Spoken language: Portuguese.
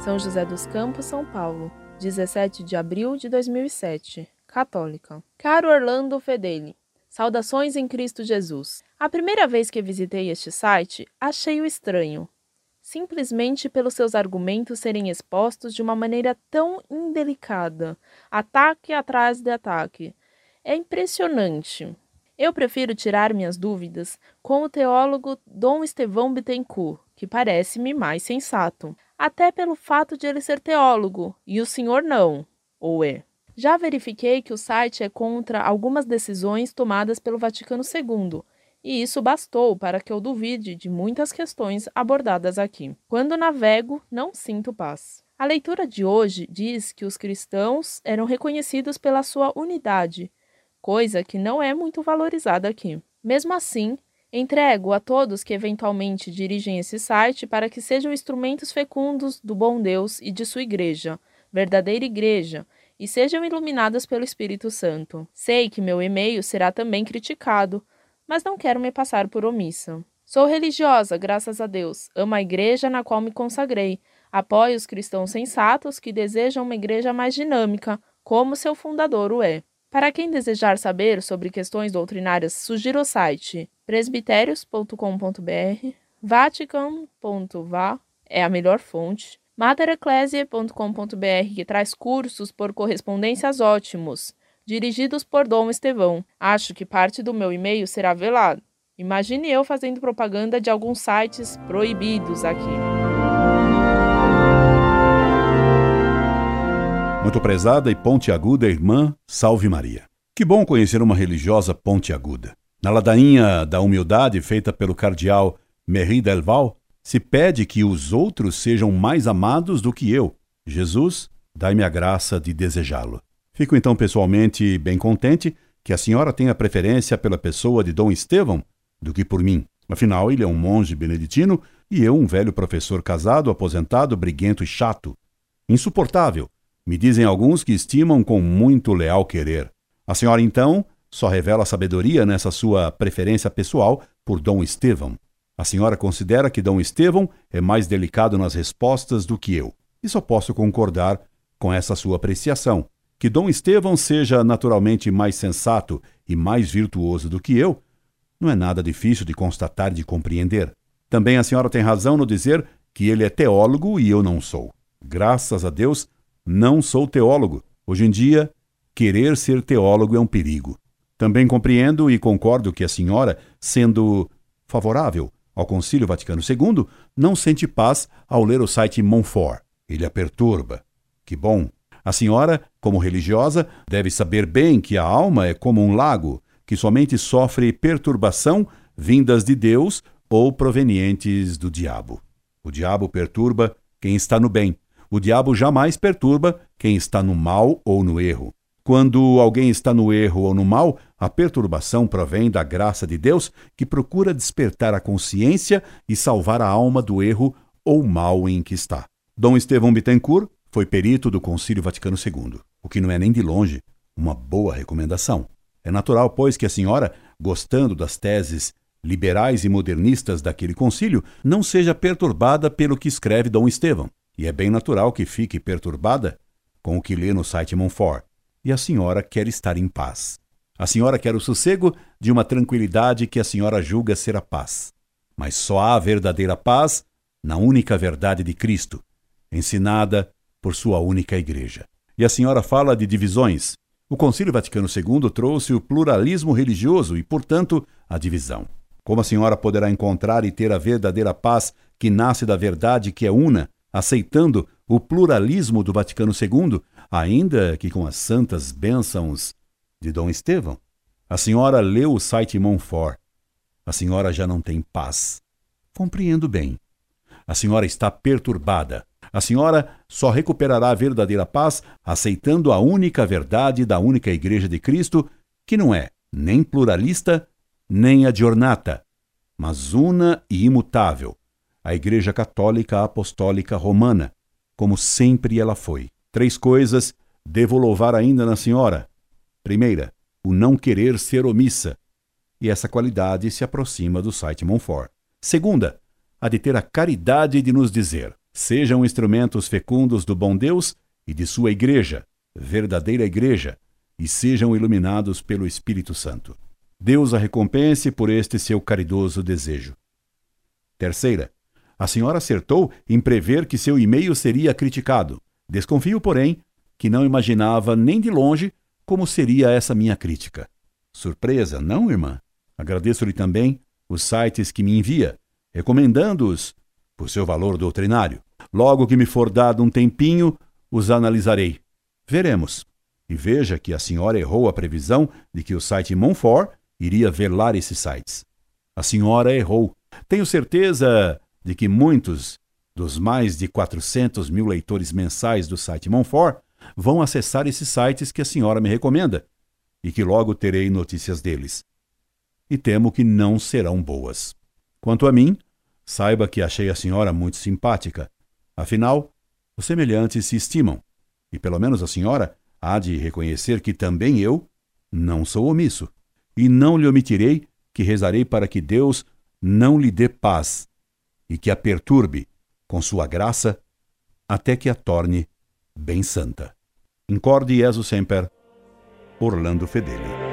São José dos Campos, São Paulo, 17 de abril de 2007. Católica. Caro Orlando Fedeli, saudações em Cristo Jesus. A primeira vez que visitei este site, achei-o estranho, simplesmente pelos seus argumentos serem expostos de uma maneira tão indelicada, ataque atrás de ataque. É impressionante. Eu prefiro tirar minhas dúvidas com o teólogo Dom Estevão Bittencourt, que parece-me mais sensato, até pelo fato de ele ser teólogo e o senhor não, ou é. Já verifiquei que o site é contra algumas decisões tomadas pelo Vaticano II, e isso bastou para que eu duvide de muitas questões abordadas aqui. Quando navego, não sinto paz. A leitura de hoje diz que os cristãos eram reconhecidos pela sua unidade coisa que não é muito valorizada aqui. Mesmo assim, entrego a todos que eventualmente dirigem esse site para que sejam instrumentos fecundos do bom Deus e de sua igreja, verdadeira igreja, e sejam iluminados pelo Espírito Santo. Sei que meu e-mail será também criticado, mas não quero me passar por omissa. Sou religiosa, graças a Deus. Amo a igreja na qual me consagrei. Apoio os cristãos sensatos que desejam uma igreja mais dinâmica, como seu fundador o é. Para quem desejar saber sobre questões doutrinárias, sugiro o site presbitérios.com.br, vatican.va é a melhor fonte, matereclesia.com.br, que traz cursos por correspondências ótimos, dirigidos por Dom Estevão. Acho que parte do meu e-mail será velado. Imagine eu fazendo propaganda de alguns sites proibidos aqui. Muito prezada e pontiaguda irmã, salve Maria. Que bom conhecer uma religiosa pontiaguda. Na ladainha da humildade feita pelo cardeal Merri Delval, se pede que os outros sejam mais amados do que eu. Jesus, dai-me a graça de desejá-lo. Fico então pessoalmente bem contente que a senhora tenha preferência pela pessoa de Dom Estevão do que por mim. Afinal, ele é um monge beneditino e eu um velho professor casado, aposentado, briguento e chato. Insuportável, me dizem alguns que estimam com muito leal querer. A senhora, então, só revela sabedoria nessa sua preferência pessoal por Dom Estevão. A senhora considera que Dom Estevão é mais delicado nas respostas do que eu. E só posso concordar com essa sua apreciação. Que Dom Estevão seja naturalmente mais sensato e mais virtuoso do que eu, não é nada difícil de constatar e de compreender. Também a senhora tem razão no dizer que ele é teólogo e eu não sou. Graças a Deus, não sou teólogo. Hoje em dia, querer ser teólogo é um perigo. Também compreendo e concordo que a senhora, sendo favorável ao Concílio Vaticano II, não sente paz ao ler o site Montfort. Ele a perturba. Que bom! A senhora, como religiosa, deve saber bem que a alma é como um lago, que somente sofre perturbação vindas de Deus ou provenientes do diabo. O diabo perturba quem está no bem, o diabo jamais perturba quem está no mal ou no erro. Quando alguém está no erro ou no mal, a perturbação provém da graça de Deus que procura despertar a consciência e salvar a alma do erro ou mal em que está. Dom Estevão Bittencourt foi perito do Concílio Vaticano II, o que não é nem de longe uma boa recomendação. É natural, pois, que a senhora, gostando das teses liberais e modernistas daquele concílio, não seja perturbada pelo que escreve Dom Estevão. E é bem natural que fique perturbada com o que lê no site Monfort. E a senhora quer estar em paz. A senhora quer o sossego de uma tranquilidade que a senhora julga ser a paz. Mas só há verdadeira paz na única verdade de Cristo, ensinada por sua única igreja. E a senhora fala de divisões. O Concílio Vaticano II trouxe o pluralismo religioso e, portanto, a divisão. Como a senhora poderá encontrar e ter a verdadeira paz que nasce da verdade que é una aceitando o pluralismo do Vaticano II, ainda que com as santas bênçãos de Dom Estevão. A senhora leu o site Montfort. A senhora já não tem paz. Compreendo bem. A senhora está perturbada. A senhora só recuperará a verdadeira paz aceitando a única verdade da única Igreja de Cristo, que não é nem pluralista, nem adjornata, mas una e imutável, a Igreja Católica Apostólica Romana, como sempre ela foi. Três coisas devo louvar ainda na senhora. Primeira, o não querer ser omissa, e essa qualidade se aproxima do site Monfort. Segunda, a de ter a caridade de nos dizer: sejam instrumentos fecundos do bom Deus e de sua igreja, verdadeira igreja, e sejam iluminados pelo Espírito Santo. Deus a recompense por este seu caridoso desejo. Terceira, a senhora acertou em prever que seu e-mail seria criticado. Desconfio, porém, que não imaginava nem de longe como seria essa minha crítica. Surpresa, não, irmã? Agradeço-lhe também os sites que me envia, recomendando-os por seu valor doutrinário. Logo que me for dado um tempinho, os analisarei. Veremos. E veja que a senhora errou a previsão de que o site Monfort iria velar esses sites. A senhora errou. Tenho certeza de que muitos dos mais de 400 mil leitores mensais do site Monfort vão acessar esses sites que a senhora me recomenda e que logo terei notícias deles. E temo que não serão boas. Quanto a mim, saiba que achei a senhora muito simpática. Afinal, os semelhantes se estimam, e pelo menos a senhora há de reconhecer que também eu não sou omisso, e não lhe omitirei que rezarei para que Deus não lhe dê paz e que a perturbe com sua graça até que a torne bem santa. Incorde Jesus Semper, Orlando Fedeli.